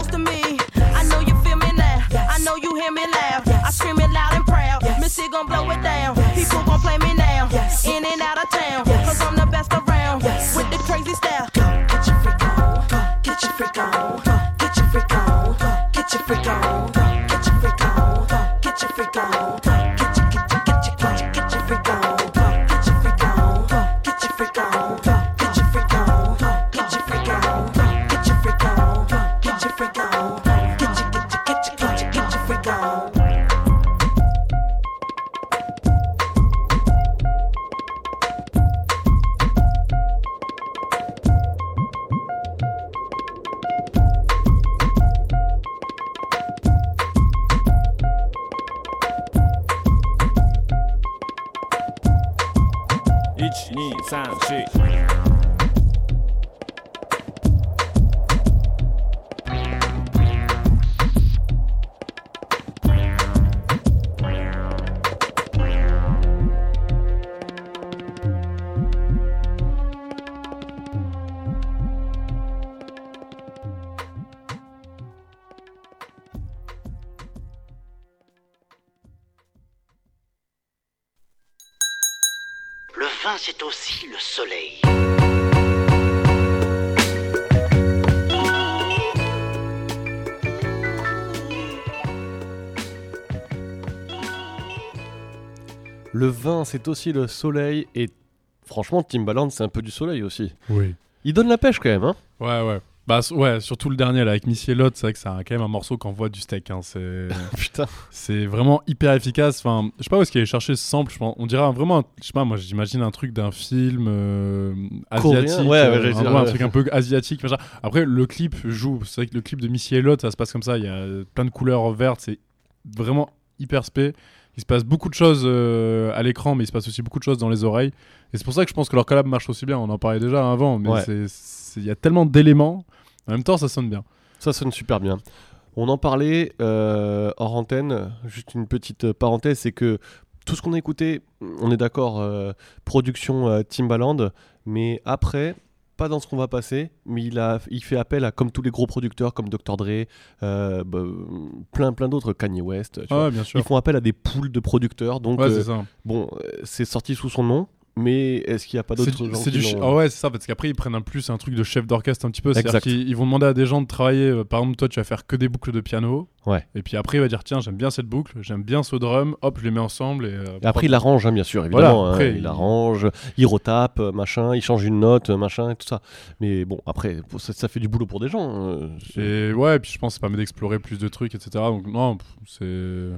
Close to me. I know you feel me now. I know you hear me laugh. I scream it loud and proud. Missy gon' blow it down. People gon' play me now. In and out of town. Cause I'm the best around. With the crazy style. Le vin, c'est aussi le soleil. Et franchement, Timbaland, c'est un peu du soleil aussi. Oui. Il donne la pêche quand même. Hein Ouais, ouais. Bah, ouais, surtout le dernier là avec Missy Elliott, c'est vrai que c'est quand même un morceau qui envoie du steak. Hein. C'est Putain. c'est vraiment hyper efficace. Enfin, je sais pas où est-ce qu'il allait chercher ce sample. Je pense, on dirait vraiment, je sais pas, moi j'imagine un truc d'un film euh, asiatique, ouais, ouais, euh, un, dire, un ouais. truc un peu asiatique. machin. Après, le clip joue. C'est vrai que le clip de Missy Elliott, ça se passe comme ça. Il y a plein de couleurs vertes. C'est vraiment hyper spé. Il se passe beaucoup de choses euh, à l'écran, mais il se passe aussi beaucoup de choses dans les oreilles. Et c'est pour ça que je pense que leur collab marche aussi bien. On en parlait déjà avant, mais Ouais. il y a tellement d'éléments. En même temps, ça sonne bien. Ça sonne super bien. On en parlait euh, hors antenne, juste une petite euh, parenthèse, c'est que tout ce qu'on a écouté, on est d'accord, euh, production Timbaland, mais après, pas dans ce qu'on va passer, mais il, a, il fait appel à, comme tous les gros producteurs, comme Dr. Dre, euh, bah, plein, plein d'autres, Kanye West, tu Ah vois. ouais, bien sûr. ils font appel à des poules de producteurs, donc Ouais, euh, bon, euh, c'est sorti sous son nom, mais est-ce qu'il n'y a pas d'autres gens c'est qui du l'ont- ah ouais, c'est ça, parce qu'après ils prennent un plus un truc de chef d'orchestre un petit peu. C'est-à-dire qu'ils ils vont demander à des gens de travailler. euh, par exemple, toi tu vas faire que des boucles de piano. Ouais. Et puis après il va dire tiens, j'aime bien cette boucle, j'aime bien ce drum, hop, je les mets ensemble. Et, euh, Et après, il arrange, hein, bien sûr, évidemment. hein, après, il, il- arrange, il retape, euh, machin, il change une note, euh, machin, et tout ça. Mais bon, après, ça, ça fait du boulot pour des gens. euh, c'est- Et ouais, et puis je pense que ça permet d'explorer plus de trucs, etc. Donc non, c'est.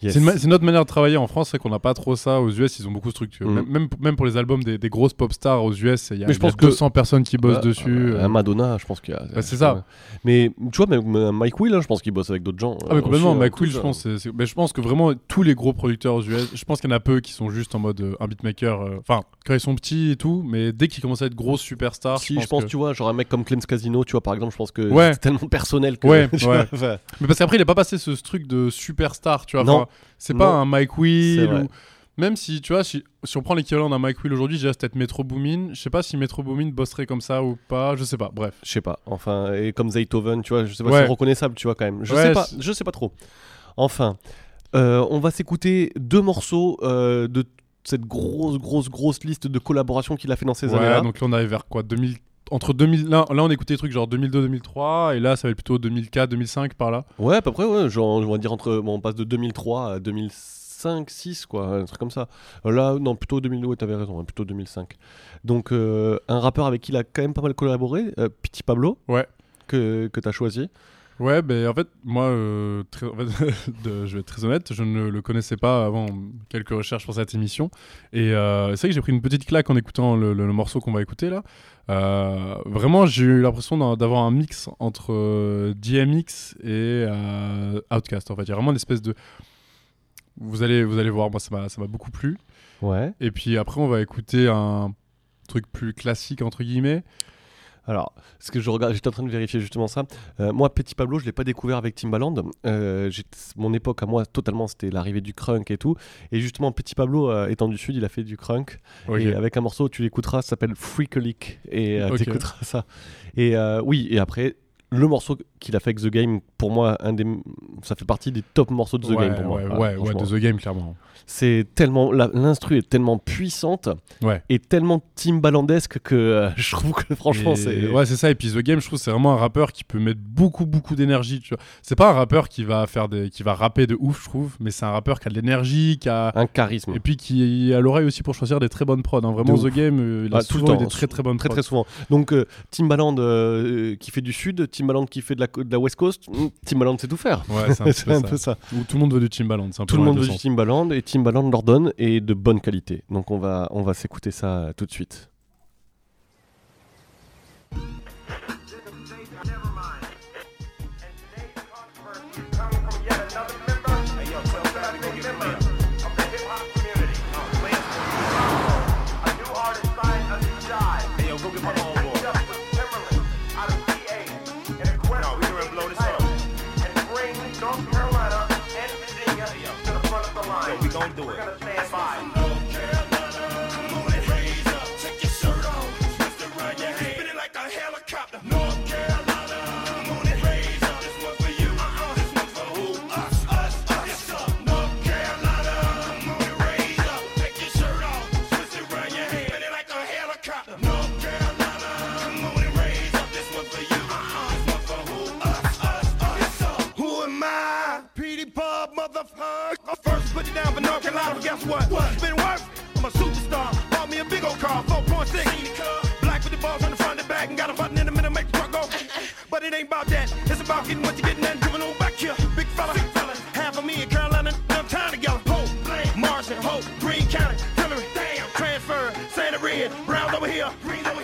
Yes. C'est notre manière de travailler en France, c'est qu'on n'a pas trop ça. Aux US, ils ont beaucoup truc. Mm. Même, même, pour les albums des, des grosses pop stars aux US, il y a, Mais je il y a pense que- 200 personnes qui bossent Bah, dessus. euh, euh. à Madonna, je pense qu'il y a. Bah, c'est ça. Mais tu vois, même euh, Mike Will, hein, je pense qu'il bosse avec d'autres gens. Ah mais euh, complètement, aussi, hein, Mike tout Will, je pense, mais je pense que vraiment tous les gros producteurs aux US, je pense qu'il y en a peu qui sont juste en mode euh, un beatmaker, euh, enfin quand ils sont petits et tout, mais dès qu'ils commencent à être grosses superstars, Si, je pense, que- tu vois, genre un mec comme Clems Casino, tu vois, par exemple, je pense que Ouais. c'est tellement personnel que. Ouais, ouais. vois, Mais parce qu'après il est pas passé ce, ce truc de superstar, tu vois. Non. C'est pas un Mike Will ou même si tu vois, si, si on prend l'équivalent d'un Mike Will aujourd'hui, dirais peut-être Metro Boomin. Je sais pas si Metro Boomin bosserait comme ça ou pas, je sais pas. Bref. Je sais pas. Enfin, et comme Zaytoven, tu vois, je sais pas Ouais. si c'est reconnaissable, tu vois, quand même. Je Ouais, sais pas, je sais pas trop. Enfin, euh, on va s'écouter deux morceaux euh, de cette grosse, grosse, grosse liste de collaborations qu'il a fait dans ces Ouais, années-là. donc là on arrive vers quoi 2000 entre 2000 là, là on écoutait des trucs genre 2002 2003 et là ça va être plutôt 2004 2005 par là. Ouais, à peu près, ouais. Genre, on va dire entre. Bon, on passe de 2003 à 2005, 6, quoi, un truc comme ça. Euh, Là, non, plutôt 2000, ouais, t'avais raison, hein, plutôt 2005. Donc, euh, un rappeur avec qui il a quand même pas mal collaboré, euh, Petit Pablo. Ouais. Que, que t'as choisi. Ouais, ben en fait, moi, euh, très- en fait, de- je vais être très honnête, je ne le connaissais pas avant quelques recherches pour cette émission. Et euh, c'est vrai que j'ai pris une petite claque en écoutant le, le- le morceau qu'on va écouter là. Euh, vraiment, j'ai eu l'impression d'avoir un mix entre DMX et Outkast. En fait, il y a vraiment une espèce de. Vous allez, vous allez voir, moi, ça m'a ça m'a beaucoup plu. Ouais. Et puis après, on va écouter un truc plus classique, entre guillemets. Alors, ce que je regarde, j'étais en train de vérifier justement ça. Euh, moi, Petit Pablo, je l'ai pas découvert avec Timbaland. Euh, mon époque à moi, totalement, c'était l'arrivée du crunk et tout. Et justement, Petit Pablo, euh, étant du sud, il a fait du crunk. Et avec un morceau, tu l'écouteras, ça s'appelle Freakalick. Et euh, Ok. t'écouteras ça. Et oui, et après. Le morceau qu'il a fait avec The Game, pour moi, un des, ça fait partie des top morceaux de The Ouais, Game pour moi. ouais, Voilà, ouais, ouais, de The Game, clairement. C'est tellement, l'instru est tellement puissante et tellement Timbalandesque que euh, je trouve que franchement c'est. ouais c'est ça et puis The Game je trouve c'est vraiment un rappeur qui peut mettre beaucoup beaucoup d'énergie tu vois c'est pas un rappeur qui va faire des qui va rapper de ouf je trouve mais c'est un rappeur qui a de l'énergie qui a un charisme et puis qui a l'oreille aussi pour choisir des très bonnes prods hein. vraiment The. Game euh, il a Ah, tout le eu temps, des très très bonnes très prods. très souvent. Donc euh, Timbaland euh, qui fait du sud, Timbaland qui fait de la, de la West Coast, hmm, Timbaland sait tout faire. Ouais, c'est un, peu, ça. ça. Où tout le monde veut du Timbaland. c'est un peu Tout le monde veut du. Timbaland et Timbaland leur donne et de bonne qualité. Donc on va on va s'écouter ça euh, tout de suite. don't do it. Down for North Carolina, but guess what? It's been worth. I'm a superstar. Bought me a big old car, 4.6. Black with the balls on the front and back, and got a button in the middle, make the truck go. But it ain't about that. It's about getting what you're getting and giving on back here. Big fella, half of me in Carolina, no time together. Hope, Marshall, Hope, Green County, Hillary, damn, transfer, Santa Red, Browns over here, Green over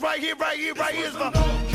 right here, right here, right here. Is for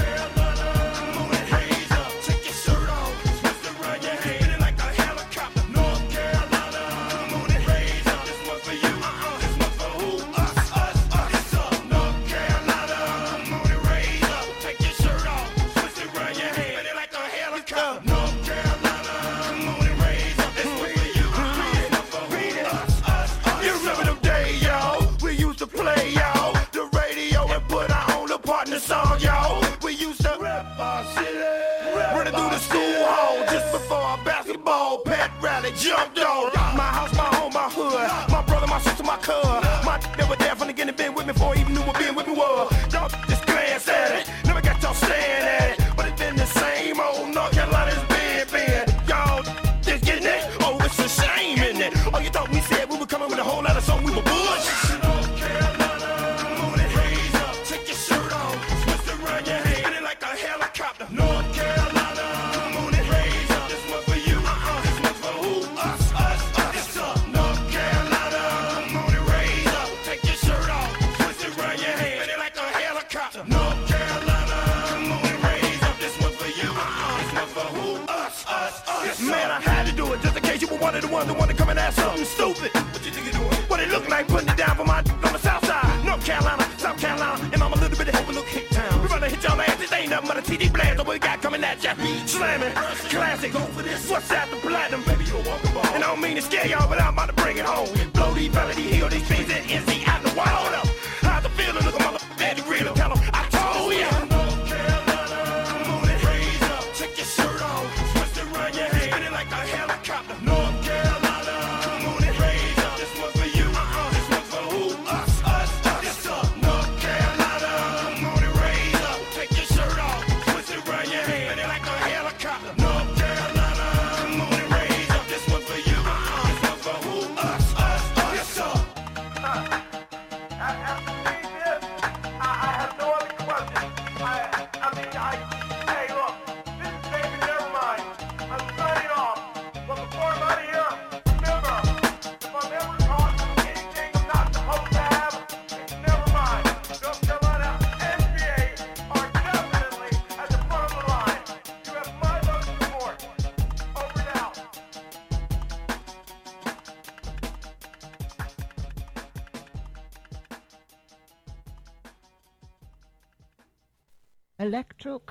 jumped on. My house, my home, my hood. My brother, my sister, my cuz. My were there from the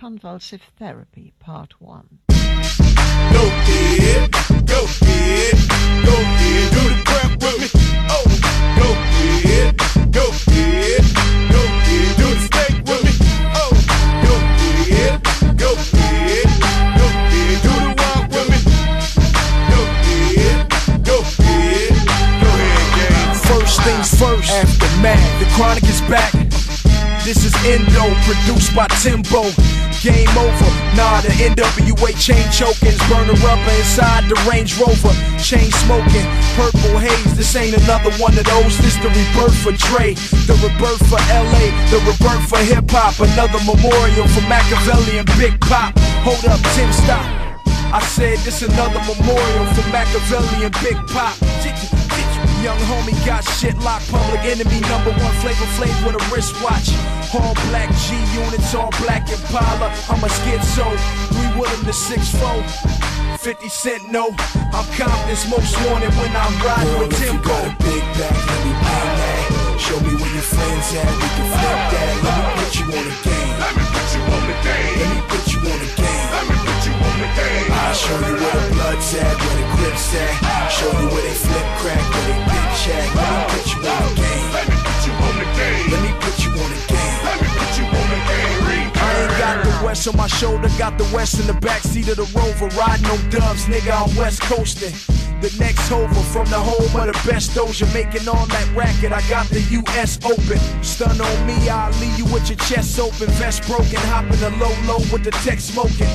Electroconvulsive Therapy, Part 1. Go go go do the with me. This is Endo, produced by Timbo. Game over. Nah, the NWA chain chokings, burner rubber inside the Range Rover. Chain smoking, purple haze. This ain't another one of those. This the rebirth for Dre, the rebirth for LA, the rebirth for hip hop. Another memorial for Machiavelli and Big Pop. Hold up, Tim, stop. I said this another memorial for Machiavelli and Big Pop. Young homie got shit locked, public enemy number one flavor flav with a wristwatch. All black G units, all black Impala. I'm a schizo, three Willem to six four. 50 cent no, I'm Compton's most wanted when I'm riding with Timbo. got a big back, let me bang that. Show me where your friends at, we can flip that. Let me put you on the game. Let me put you on the game. Let me put you on the game. Let me put you on the game. I'll show you where the blood's at, where the grips at. Show you where they flip crack, where they bitch at. Let me put you on the game. Let me put you on the game. Let me put you on the game. Let me put you on the game. I ain't got the west on my shoulder, got the west in the backseat of the rover. Riding on dubs, nigga, I'm west coasting. The next hover from the home of the best doja, making all that racket. I got the US open. Stun on me, I'll leave you with your chest open. Vest broken, hopping the low low with the tech smoking.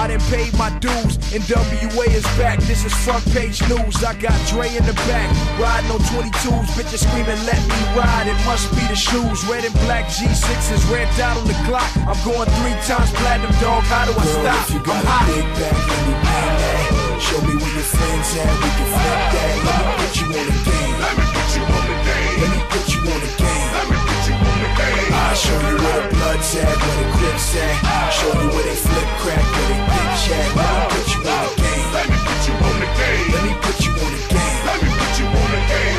I done paid my dues, and WA is back. This is front page news. I got Dre in the back, riding on 22s. Bitches screaming, let me ride. It must be the shoes. Red and black G6s, red dot on the clock. I'm going three times platinum, dog. How do I Girl, stop? if you got I'm hot. big back, let me bang that. Show me where your friends at, we can flip that. Let me put you on the game. Let me put you on the game. Let me put you on the game. Let me put you on the game. I'll show you where the blood's at, where the grips at. Show you where they flip crack, where they bitch at. Let me put you on the game. Let me put you on the game. Let me put you on the game. Let me put you on the game.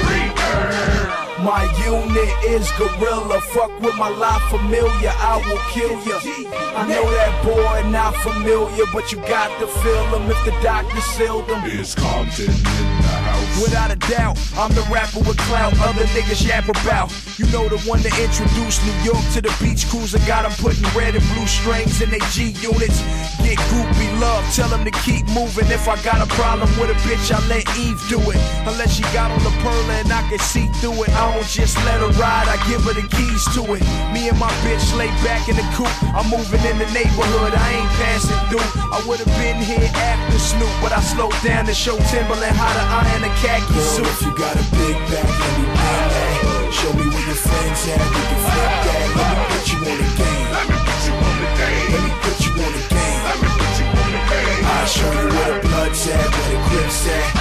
My unit is gorilla. Fuck with my life familiar, I will kill ya. I know that boy not familiar, but you got to feel him if the doctor sealed him. It's Compton. Without a doubt, I'm the rapper with clout other niggas yap about. You know the one that introduced New York to the beach cruiser. Got 'em putting red and blue strings in they G units. Get groupie love, tell 'em to keep moving. If I got a problem with a bitch, I let Eve do it. Unless she got on the pearl and I can see through it. I don't just let her ride, I give her the keys to it. Me and my bitch lay back in the coupe. I'm moving in the neighborhood, I ain't passing through. I would've been here after Snoop, but I slowed down to show Timberland how to iron a khaki Girl, suit. if you got a big back, let me bang that. Show me where your friends at, we can flip that. Let me put you on the game. Let me put you on the game. Let me put you on the game. Let me put you on the game. I'll show you where the blood's at, where the grips at.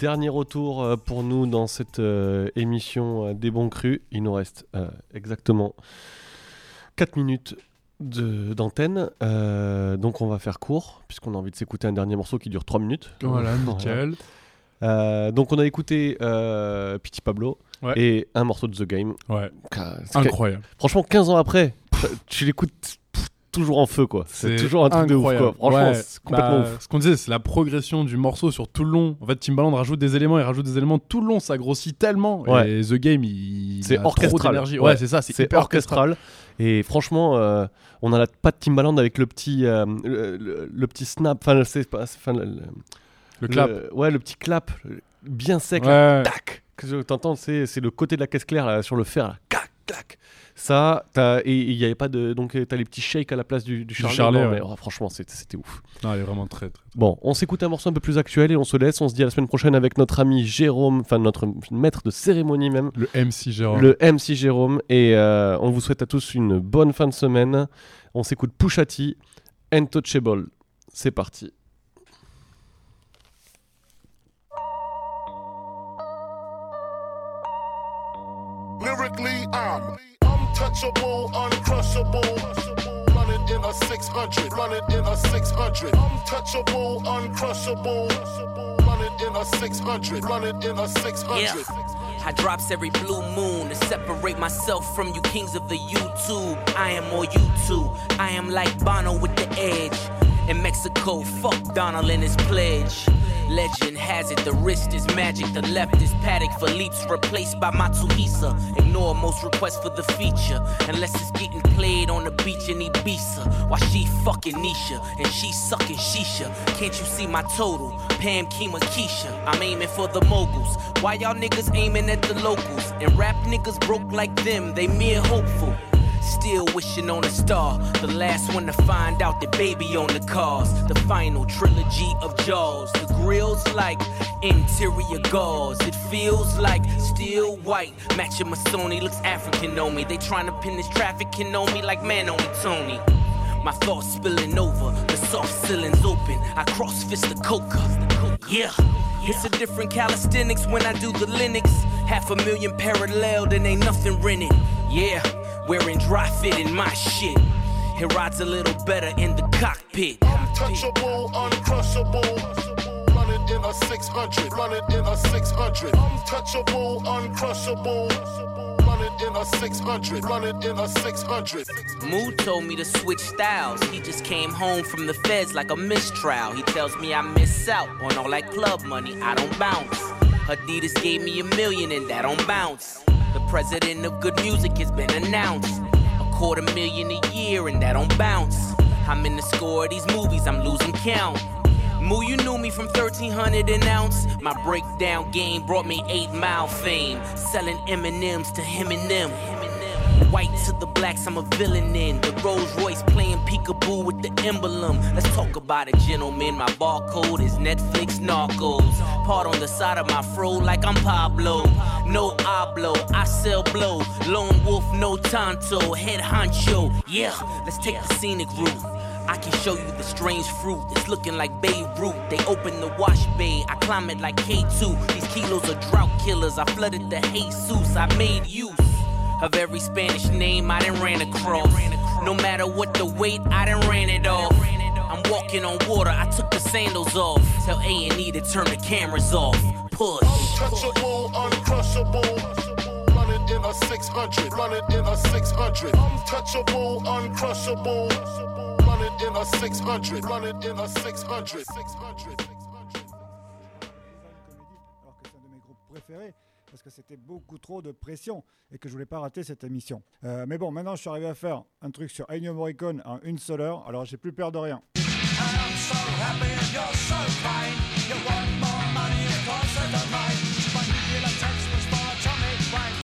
Dernier retour euh, pour nous dans cette euh, émission euh, des bons crus. Il nous reste exactement 4 minutes d'antenne. Euh, donc on va faire court, puisqu'on a envie de s'écouter un dernier morceau qui dure 3 minutes. Voilà, nickel. Euh, donc on a écouté euh, Pity Pablo Ouais. et un morceau de The Game. Ouais. Incroyable. Franchement, 15 ans après, tu l'écoutes, toujours en feu, quoi. C'est toujours un truc incroyable. de ouf, quoi. Franchement, Ouais, complètement bah, ouf. Ce qu'on disait, c'est la progression du morceau sur tout le long. En fait, Timbaland rajoute des éléments, il rajoute des éléments tout le long, ça grossit tellement. Ouais. Et The Game, il, C'est trop orchestral. d'énergie. Ouais, c'est ça, c'est hyper orchestral. Et franchement, euh, on a la patte Timbaland avec le petit, euh, le, le- le petit snap, enfin, c'est pas, enfin, le, le- clap. ouais, le petit clap, bien sec, là, tac. Que T'entends, c'est c'est le côté de la caisse claire là, sur le fer, là, Ça, t'as- et il n'y avait pas de, donc euh, t'as les petits shakes à la place du, du Charlie. Charlet, Non, ouais. mais, oh, franchement, c'était ouf. Non, il est vraiment très, très. Bon, on s'écoute un morceau un peu plus actuel et on se laisse. On se dit à la semaine prochaine avec notre ami Jérôme, enfin notre maître de cérémonie même. Le MC Jérôme. Le MC Jérôme. Et euh, on vous souhaite à tous une bonne fin de semaine. On s'écoute Pusha T, Untouchable. C'est parti. Lyrically, I'm untouchable, uncrushable. Running in a 600, running in a 600. Untouchable, uncrushable. Running in a 600, running in a 600. Yeah. I drops every blue moon to separate myself from you kings of the YouTube. I am more YouTube. I am like Bono with the edge. In Mexico, fuck Donald and his pledge. Legend has it, the wrist is magic, the left is paddock for leaps replaced by Matsuhisa. Ignore most requests for the feature, unless it's getting played on the beach in Ibiza. While she fucking Nisha and she sucking Shisha. Can't you see my total? Pam, Kima, Keisha. I'm aiming for the moguls. Why y'all niggas aiming at the locals? And rap niggas broke like them, they mere hopeful. Still wishing on a star. The last one to find out that baby on the cars. The final trilogy of Jaws. The grill's like interior gauze. It feels like steel white. Matching my Sony looks African on me. They trying to pin this trafficking on me like man only Tony. My thoughts spilling over, the soft ceilings open. I cross fist the coca. Yeah, it's a different calisthenics when I do the Linux. Half a million parallel, then ain't nothing rented. Yeah, wearing dry fit in my shit. It rides a little better in the cockpit. Untouchable, uncrushable. Running in a 600, running in a 600. Untouchable, uncrushable. Running in a 600, running in a 600. Mood told me to switch styles. He just came home from the feds like a mistrial. He tells me I miss out on all that club money. I don't bounce. Adidas gave me a million and that don't bounce. The president of good music has been announced. A quarter million a year and that don't bounce. I'm in the score of these movies, I'm losing count. Moo, you knew me from 1300 an ounce. My breakdown game brought me 8 mile fame. Selling M&M's to him and them. White to the blacks, I'm a villain in. The Rolls Royce playing peekaboo with the emblem. Let's talk about it, gentlemen. My barcode is Netflix Narcos. Part on the side of my fro like I'm Pablo. No hablo, I sell blow. Lone wolf, no tanto. Head honcho. Yeah, let's take the scenic route. I can show you the strange fruit. It's looking like Beirut. They open the wash bay. I climb it like K2. These kilos are drought killers. I flooded the Jesus. I made use of every Spanish name I done ran across. No matter what the weight, I done ran it off. I'm walking on water. I took the sandals off. Tell A and E to turn the cameras off. Push. Untouchable, uncrushable. Running in a 600, running in a 600. Untouchable, uncrushable. Running in a 600, running in a 600. 600. alors que c'est un de mes groupes préférés, parce que c'était beaucoup trop de pression et que je voulais pas rater cette émission. Euh, mais bon, maintenant je suis arrivé à faire un truc sur Ennio Morricone en une seule heure, alors j'ai plus peur de rien.